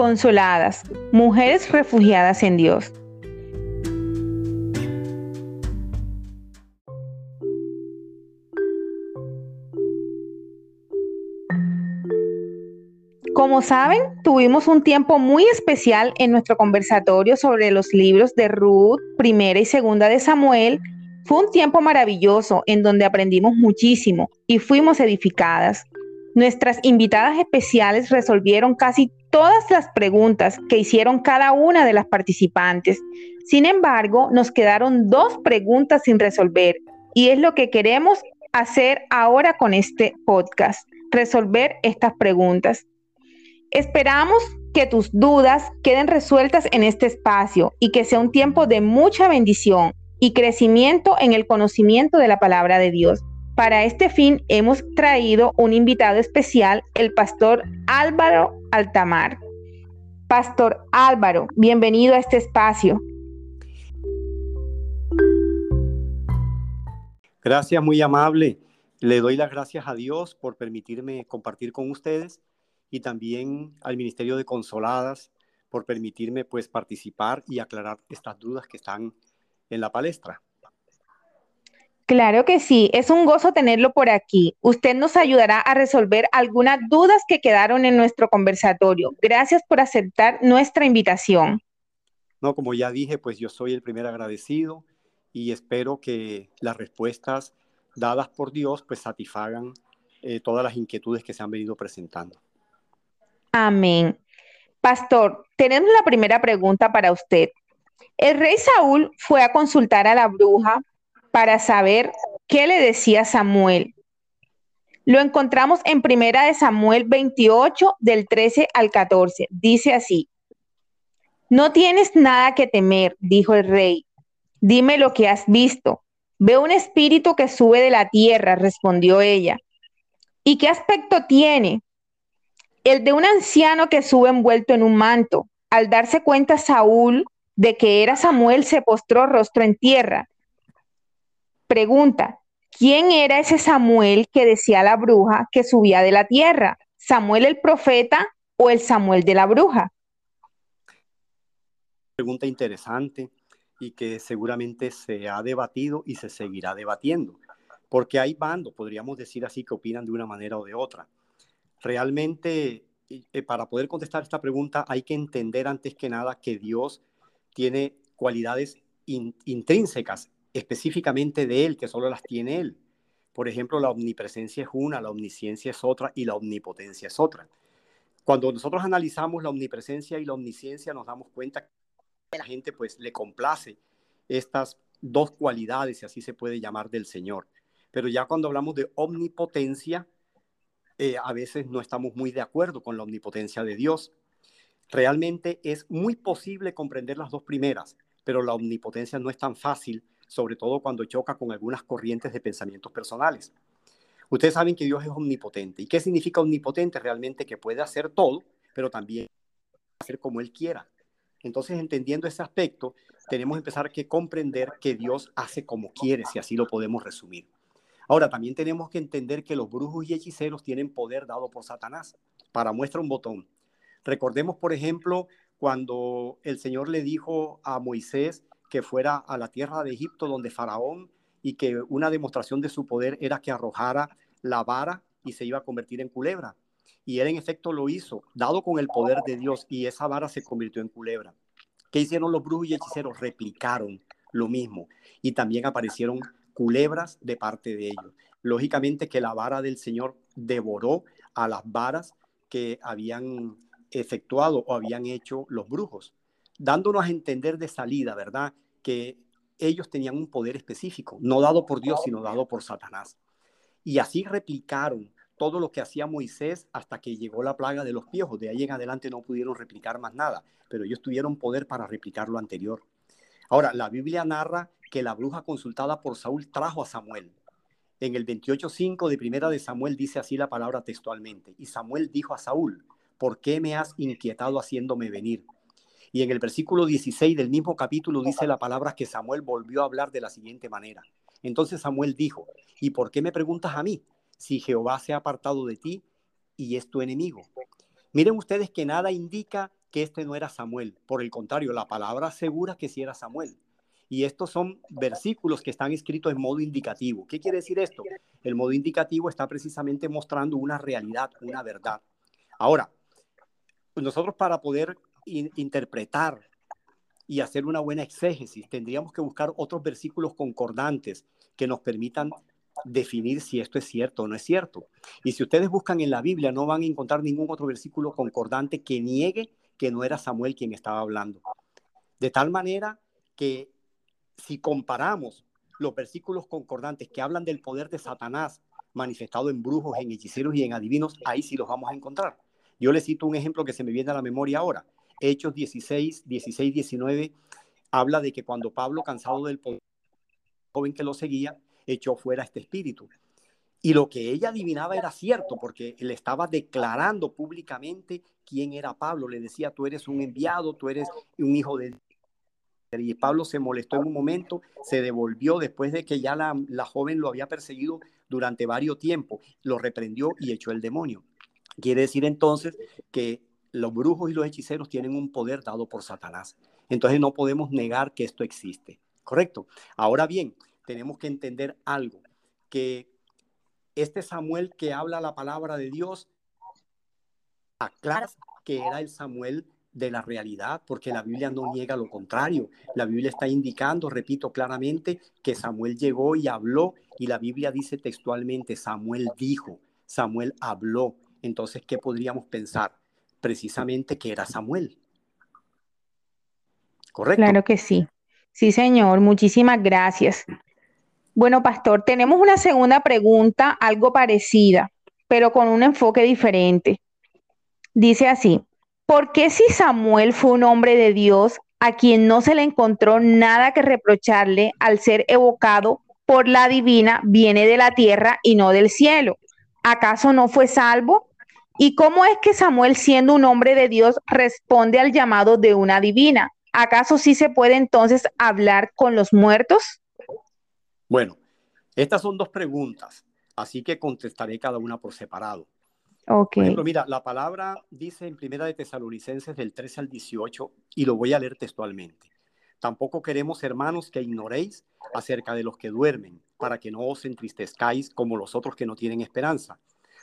consoladas, mujeres refugiadas en Dios. Como saben, tuvimos un tiempo muy especial en nuestro conversatorio sobre los libros de Ruth, primera y segunda de Samuel. Fue un tiempo maravilloso en donde aprendimos muchísimo y fuimos edificadas. Nuestras invitadas especiales resolvieron casi todas las preguntas que hicieron cada una de las participantes. Sin embargo, nos quedaron dos preguntas sin resolver y es lo que queremos hacer ahora con este podcast, resolver estas preguntas. Esperamos que tus dudas queden resueltas en este espacio y que sea un tiempo de mucha bendición y crecimiento en el conocimiento de la palabra de Dios. Para este fin hemos traído un invitado especial, el pastor Álvaro Altamar. Pastor Álvaro, bienvenido a este espacio. Gracias, muy amable. Le doy las gracias a Dios por permitirme compartir con ustedes y también al Ministerio de Consoladas por permitirme pues participar y aclarar estas dudas que están en la palestra. Claro que sí, es un gozo tenerlo por aquí. Usted nos ayudará a resolver algunas dudas que quedaron en nuestro conversatorio. Gracias por aceptar nuestra invitación. No, como ya dije, pues yo soy el primer agradecido y espero que las respuestas dadas por Dios pues satisfagan eh, todas las inquietudes que se han venido presentando. Amén. Pastor, tenemos la primera pregunta para usted. El rey Saúl fue a consultar a la bruja para saber qué le decía Samuel. Lo encontramos en Primera de Samuel 28 del 13 al 14. Dice así: No tienes nada que temer, dijo el rey. Dime lo que has visto. Veo un espíritu que sube de la tierra, respondió ella. ¿Y qué aspecto tiene? El de un anciano que sube envuelto en un manto. Al darse cuenta Saúl de que era Samuel, se postró rostro en tierra. Pregunta, ¿quién era ese Samuel que decía la bruja que subía de la tierra? ¿Samuel el profeta o el Samuel de la bruja? Pregunta interesante y que seguramente se ha debatido y se seguirá debatiendo, porque hay bandos, podríamos decir así, que opinan de una manera o de otra. Realmente, eh, para poder contestar esta pregunta, hay que entender antes que nada que Dios tiene cualidades intrínsecas específicamente de Él, que solo las tiene Él. Por ejemplo, la omnipresencia es una, la omnisciencia es otra y la omnipotencia es otra. Cuando nosotros analizamos la omnipresencia y la omnisciencia, nos damos cuenta que la gente pues le complace estas dos cualidades, si así se puede llamar, del Señor. Pero ya cuando hablamos de omnipotencia, eh, a veces no estamos muy de acuerdo con la omnipotencia de Dios. Realmente es muy posible comprender las dos primeras, pero la omnipotencia no es tan fácil sobre todo cuando choca con algunas corrientes de pensamientos personales. Ustedes saben que Dios es omnipotente. ¿Y qué significa omnipotente? Realmente que puede hacer todo, pero también hacer como Él quiera. Entonces, entendiendo ese aspecto, tenemos que empezar a comprender que Dios hace como quiere, si así lo podemos resumir. Ahora, también tenemos que entender que los brujos y hechiceros tienen poder dado por Satanás. Para muestra un botón. Recordemos, por ejemplo, cuando el Señor le dijo a Moisés que fuera a la tierra de Egipto donde Faraón y que una demostración de su poder era que arrojara la vara y se iba a convertir en culebra. Y él en efecto lo hizo, dado con el poder de Dios, y esa vara se convirtió en culebra. ¿Qué hicieron los brujos y hechiceros? Replicaron lo mismo. Y también aparecieron culebras de parte de ellos. Lógicamente que la vara del Señor devoró a las varas que habían efectuado o habían hecho los brujos dándonos a entender de salida, ¿verdad? Que ellos tenían un poder específico, no dado por Dios, sino dado por Satanás. Y así replicaron todo lo que hacía Moisés hasta que llegó la plaga de los piojos. De ahí en adelante no pudieron replicar más nada, pero ellos tuvieron poder para replicar lo anterior. Ahora, la Biblia narra que la bruja consultada por Saúl trajo a Samuel. En el 28.5 de Primera de Samuel dice así la palabra textualmente. Y Samuel dijo a Saúl, ¿por qué me has inquietado haciéndome venir? Y en el versículo 16 del mismo capítulo dice la palabra que Samuel volvió a hablar de la siguiente manera. Entonces Samuel dijo, ¿y por qué me preguntas a mí si Jehová se ha apartado de ti y es tu enemigo? Miren ustedes que nada indica que este no era Samuel. Por el contrario, la palabra asegura que sí era Samuel. Y estos son versículos que están escritos en modo indicativo. ¿Qué quiere decir esto? El modo indicativo está precisamente mostrando una realidad, una verdad. Ahora, nosotros para poder interpretar y hacer una buena exégesis, tendríamos que buscar otros versículos concordantes que nos permitan definir si esto es cierto o no es cierto. Y si ustedes buscan en la Biblia, no van a encontrar ningún otro versículo concordante que niegue que no era Samuel quien estaba hablando. De tal manera que si comparamos los versículos concordantes que hablan del poder de Satanás manifestado en brujos, en hechiceros y en adivinos, ahí sí los vamos a encontrar. Yo les cito un ejemplo que se me viene a la memoria ahora. Hechos 16, 16, 19 habla de que cuando Pablo, cansado del poder joven que lo seguía, echó fuera este espíritu. Y lo que ella adivinaba era cierto, porque le estaba declarando públicamente quién era Pablo. Le decía, tú eres un enviado, tú eres un hijo de... Y Pablo se molestó en un momento, se devolvió después de que ya la, la joven lo había perseguido durante varios tiempos, lo reprendió y echó el demonio. Quiere decir entonces que los brujos y los hechiceros tienen un poder dado por Satanás. Entonces no podemos negar que esto existe. ¿Correcto? Ahora bien, tenemos que entender algo, que este Samuel que habla la palabra de Dios, aclara que era el Samuel de la realidad, porque la Biblia no niega lo contrario. La Biblia está indicando, repito claramente, que Samuel llegó y habló, y la Biblia dice textualmente, Samuel dijo, Samuel habló. Entonces, ¿qué podríamos pensar? Precisamente que era Samuel. ¿Correcto? Claro que sí. Sí, señor. Muchísimas gracias. Bueno, pastor, tenemos una segunda pregunta, algo parecida, pero con un enfoque diferente. Dice así, ¿por qué si Samuel fue un hombre de Dios a quien no se le encontró nada que reprocharle al ser evocado por la divina, viene de la tierra y no del cielo? ¿Acaso no fue salvo? ¿Y cómo es que Samuel, siendo un hombre de Dios, responde al llamado de una divina? ¿Acaso sí se puede entonces hablar con los muertos? Bueno, estas son dos preguntas, así que contestaré cada una por separado. Okay. Por ejemplo, mira, la palabra dice en Primera de Tesalonicenses del 13 al 18 y lo voy a leer textualmente. Tampoco queremos, hermanos, que ignoréis acerca de los que duermen, para que no os entristezcáis como los otros que no tienen esperanza.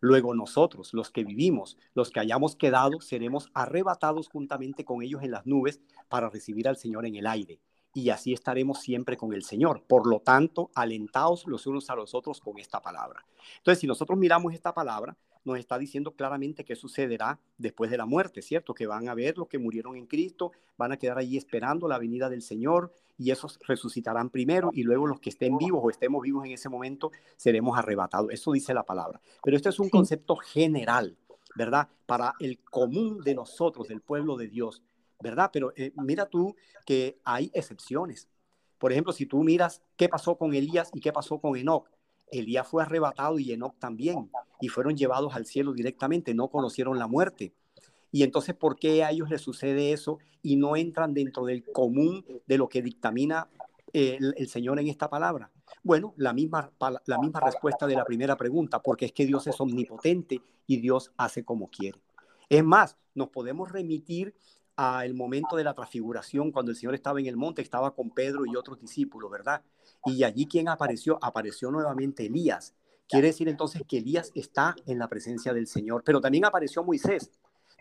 Luego nosotros, los que vivimos, los que hayamos quedado, seremos arrebatados juntamente con ellos en las nubes para recibir al Señor en el aire. Y así estaremos siempre con el Señor. Por lo tanto, alentaos los unos a los otros con esta palabra. Entonces, si nosotros miramos esta palabra, nos está diciendo claramente qué sucederá después de la muerte, ¿cierto? Que van a ver los que murieron en Cristo, van a quedar allí esperando la venida del Señor y esos resucitarán primero y luego los que estén vivos o estemos vivos en ese momento seremos arrebatados. Eso dice la palabra. Pero esto es un concepto general, ¿verdad? Para el común de nosotros, del pueblo de Dios, ¿verdad? Pero eh, mira tú que hay excepciones. Por ejemplo, si tú miras qué pasó con Elías y qué pasó con Enoch, Elías fue arrebatado y Enoch también, y fueron llevados al cielo directamente, no conocieron la muerte. Y entonces, ¿por qué a ellos les sucede eso y no entran dentro del común de lo que dictamina eh, el, Señor en esta palabra? Bueno, la misma, la misma respuesta de la primera pregunta, porque es que Dios es omnipotente y Dios hace como quiere. Es más, nos podemos remitir al momento de la transfiguración, cuando el Señor estaba en el monte, estaba con Pedro y otros discípulos, ¿verdad? Y allí quien apareció, apareció nuevamente Elías. Quiere decir entonces que Elías está en la presencia del Señor, pero también apareció Moisés,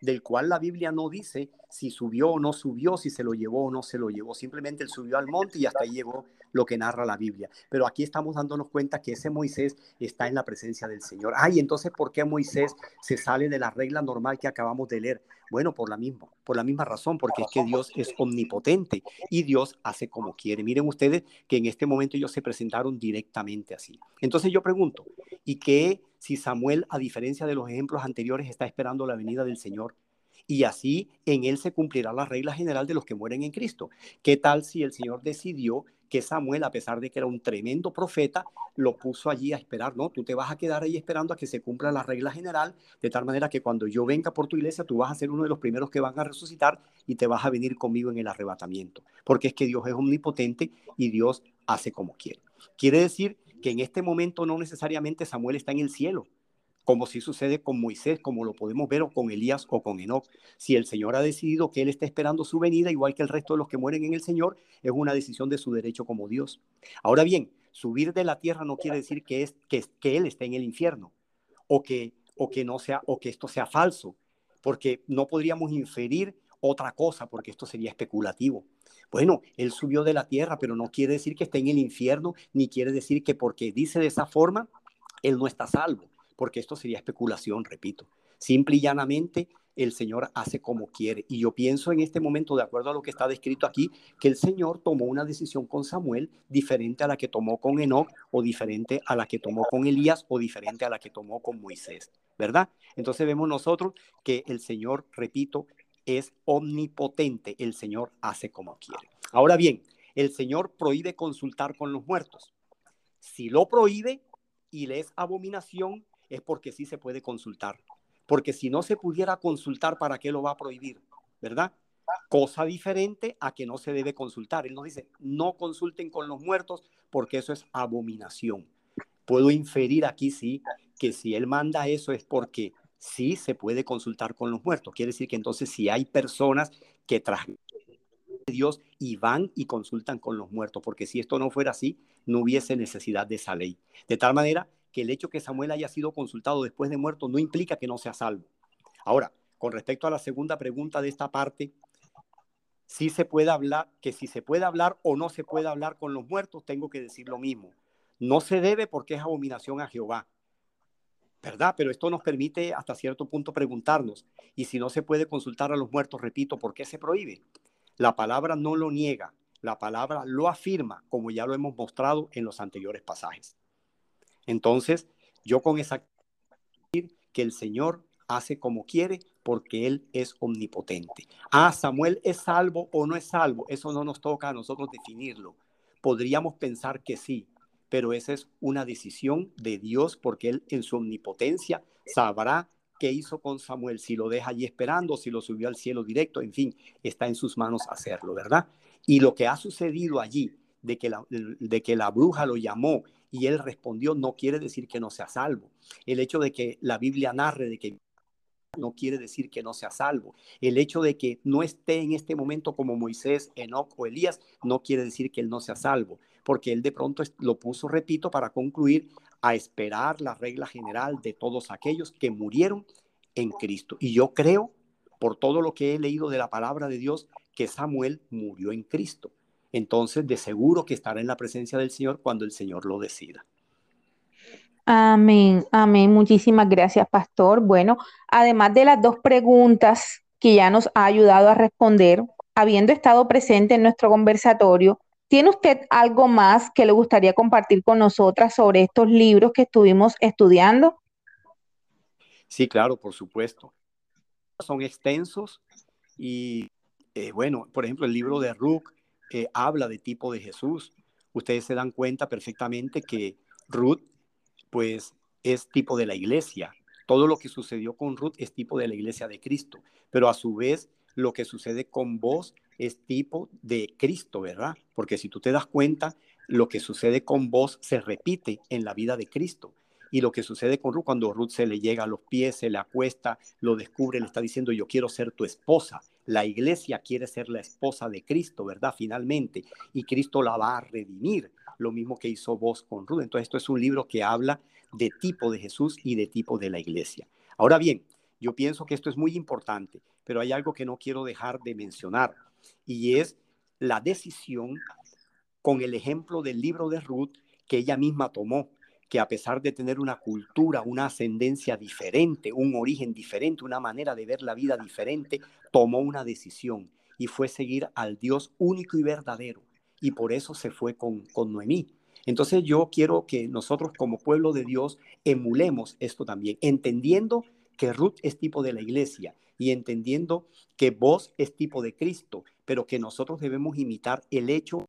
del cual la Biblia no dice si subió o no subió, si se lo llevó o no se lo llevó. Simplemente él subió al monte y hasta ahí llegó lo que narra la Biblia. Pero aquí estamos dándonos cuenta que ese Moisés está en la presencia del Señor. Ay, entonces, ¿por qué Moisés se sale de la regla normal que acabamos de leer? Bueno, por la misma, por la misma razón, porque es que Dios es omnipotente y Dios hace como quiere. Miren ustedes que en este momento ellos se presentaron directamente así. Entonces yo pregunto, ¿y qué si Samuel, a diferencia de los ejemplos anteriores, está esperando la venida del Señor? y así en él se cumplirá la regla general de los que mueren en Cristo. ¿Qué tal si el Señor decidió que Samuel, a pesar de que era un tremendo profeta, lo puso allí a esperar, ¿no? Tú te vas a quedar ahí esperando a que se cumpla la regla general, de tal manera que cuando yo venga por tu iglesia, tú vas a ser uno de los primeros que van a resucitar y te vas a venir conmigo en el arrebatamiento, porque es que Dios es omnipotente y Dios hace como quiere. Quiere decir que en este momento no necesariamente Samuel está en el cielo, como si sucede con Moisés, como lo podemos ver, o con Elías o con Enoch. Si el Señor ha decidido que Él está esperando su venida, igual que el resto de los que mueren en el Señor, es una decisión de su derecho como Dios. Ahora bien, subir de la tierra no quiere decir que, es, que, Él esté en el infierno, o que, o que, no sea, o que esto sea falso, porque no podríamos inferir otra cosa, porque esto sería especulativo. Bueno, Él subió de la tierra, pero no quiere decir que esté en el infierno, ni quiere decir que porque dice de esa forma, Él no está salvo porque esto sería especulación, repito. Simple y llanamente, el Señor hace como quiere. Y yo pienso en este momento, de acuerdo a lo que está descrito aquí, que el Señor tomó una decisión con Samuel diferente a la que tomó con Enoch, o diferente a la que tomó con Elías, o diferente a la que tomó con Moisés, ¿verdad? Entonces vemos nosotros que el Señor, repito, es omnipotente. El Señor hace como quiere. Ahora bien, el Señor prohíbe consultar con los muertos. Si lo prohíbe y le es abominación, es porque sí se puede consultar. Porque si no se pudiera consultar, ¿para qué lo va a prohibir? ¿Verdad? Cosa diferente a que no se debe consultar. Él nos dice, no consulten con los muertos porque eso es abominación. Puedo inferir aquí, sí, que si él manda eso es porque sí se puede consultar con los muertos. Quiere decir que entonces si hay personas que tras Dios y van y consultan con los muertos, porque si esto no fuera así, no hubiese necesidad de esa ley. De tal manera que el hecho que Samuel haya sido consultado después de muerto no implica que no sea salvo. Ahora, con respecto a la segunda pregunta de esta parte, si se puede hablar, que si se puede hablar o no se puede hablar con los muertos, tengo que decir lo mismo. No se debe porque es abominación a Jehová. ¿Verdad? Pero esto nos permite hasta cierto punto preguntarnos, y si no se puede consultar a los muertos, repito, ¿por qué se prohíbe? La palabra no lo niega, la palabra lo afirma, como ya lo hemos mostrado en los anteriores pasajes. Entonces, yo con esa que el Señor hace como quiere porque Él es omnipotente. Ah, Samuel es salvo o no es salvo, eso no nos toca a nosotros definirlo. Podríamos pensar que sí, pero esa es una decisión de Dios porque Él en su omnipotencia sabrá qué hizo con Samuel, si lo deja allí esperando, si lo subió al cielo directo, en fin, está en sus manos hacerlo, ¿verdad? Y lo que ha sucedido allí, de que la, de que la bruja lo llamó y él respondió, no quiere decir que no sea salvo. El hecho de que la Biblia narre de que no quiere decir que no sea salvo. El hecho de que no esté en este momento como Moisés, Enoch o Elías, no quiere decir que él no sea salvo, porque él de pronto lo puso, repito, para concluir, a esperar la regla general de todos aquellos que murieron en Cristo. Y yo creo, por todo lo que he leído de la palabra de Dios, que Samuel murió en Cristo entonces de seguro que estará en la presencia del Señor cuando el Señor lo decida. Amén, amén. Muchísimas gracias, pastor. Bueno, además de las dos preguntas que ya nos ha ayudado a responder, habiendo estado presente en nuestro conversatorio, ¿tiene usted algo más que le gustaría compartir con nosotras sobre estos libros que estuvimos estudiando? Sí, claro, por supuesto. Son extensos y, eh, bueno, por ejemplo, el libro de Rook habla de tipo de Jesús. Ustedes se dan cuenta perfectamente que Ruth, pues, es tipo de la iglesia. Todo lo que sucedió con Ruth es tipo de la iglesia de Cristo, pero a su vez lo que sucede con vos es tipo de Cristo, ¿verdad? Porque si tú te das cuenta, lo que sucede con vos se repite en la vida de Cristo. Y lo que sucede con Ruth, cuando Ruth se le llega a los pies, se le acuesta, lo descubre, le está diciendo, yo quiero ser tu esposa. La iglesia quiere ser la esposa de Cristo, ¿verdad? Finalmente. Y Cristo la va a redimir, lo mismo que hizo vos con Ruth. Entonces, esto es un libro que habla de tipo de Jesús y de tipo de la iglesia. Ahora bien, yo pienso que esto es muy importante, pero hay algo que no quiero dejar de mencionar y es la decisión con el ejemplo del libro de Ruth que ella misma tomó que a pesar de tener una cultura, una ascendencia diferente, un origen diferente, una manera de ver la vida diferente, tomó una decisión y fue seguir al Dios único y verdadero. Y por eso se fue con, con Noemí. Entonces yo quiero que nosotros como pueblo de Dios emulemos esto también, entendiendo que Ruth es tipo de la iglesia y entendiendo que vos es tipo de Cristo, pero que nosotros debemos imitar el hecho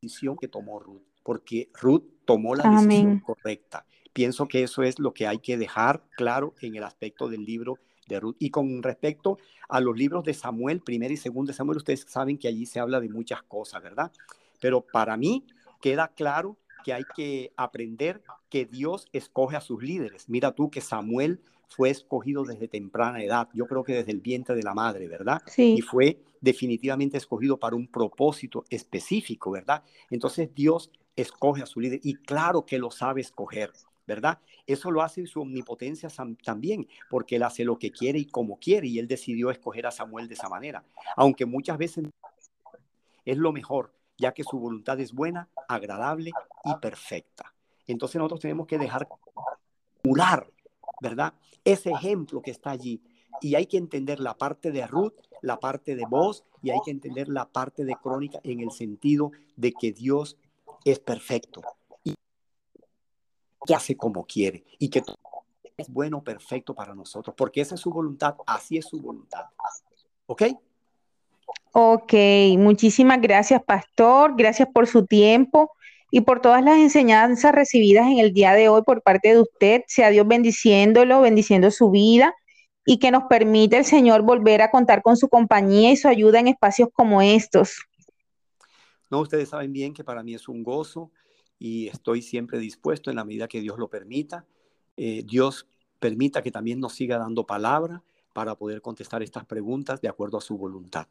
decisión que tomó Ruth, porque Ruth tomó la decisión correcta. Pienso que eso es lo que hay que dejar claro en el aspecto del libro de Ruth. Y con respecto a los libros de Samuel, primero y segundo de Samuel, ustedes saben que allí se habla de muchas cosas, ¿verdad? Pero para mí queda claro que hay que aprender que Dios escoge a sus líderes. Mira tú que Samuel fue escogido desde temprana edad, yo creo que desde el vientre de la madre, ¿verdad? Sí. Y fue definitivamente escogido para un propósito específico, ¿verdad? Entonces Dios escoge a su líder y claro que lo sabe escoger, ¿verdad? Eso lo hace en su omnipotencia también, porque él hace lo que quiere y como quiere, y él decidió escoger a Samuel de esa manera, aunque muchas veces es lo mejor, ya que su voluntad es buena, agradable y perfecta. Entonces nosotros tenemos que dejar curar, ¿verdad? Ese ejemplo que está allí. Y hay que entender la parte de Ruth, la parte de voz, y hay que entender la parte de crónica en el sentido de que Dios es perfecto que hace como quiere y que es bueno, perfecto para nosotros, porque esa es su voluntad, así es su voluntad. ¿Ok? Ok, muchísimas gracias, pastor. Gracias por su tiempo y por todas las enseñanzas recibidas en el día de hoy por parte de usted. Sea Dios bendiciéndolo, bendiciendo su vida y que nos permite el Señor volver a contar con su compañía y su ayuda en espacios como estos. No, ustedes saben bien que para mí es un gozo y estoy siempre dispuesto en la medida que Dios lo permita. Eh, Dios permita que también nos siga dando palabra para poder contestar estas preguntas de acuerdo a su voluntad.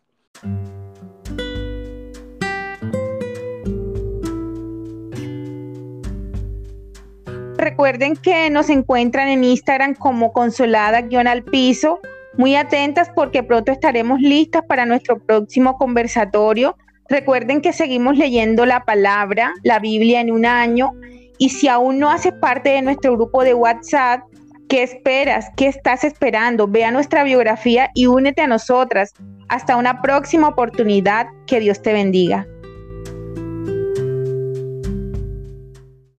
Recuerden que nos encuentran en Instagram como consolada-al piso. Muy atentas porque pronto estaremos listas para nuestro próximo conversatorio. Recuerden que seguimos leyendo la palabra, la Biblia en un año. Y si aún no haces parte de nuestro grupo de WhatsApp, ¿qué esperas? ¿Qué estás esperando? Vea nuestra biografía y únete a nosotras. Hasta una próxima oportunidad. Que Dios te bendiga.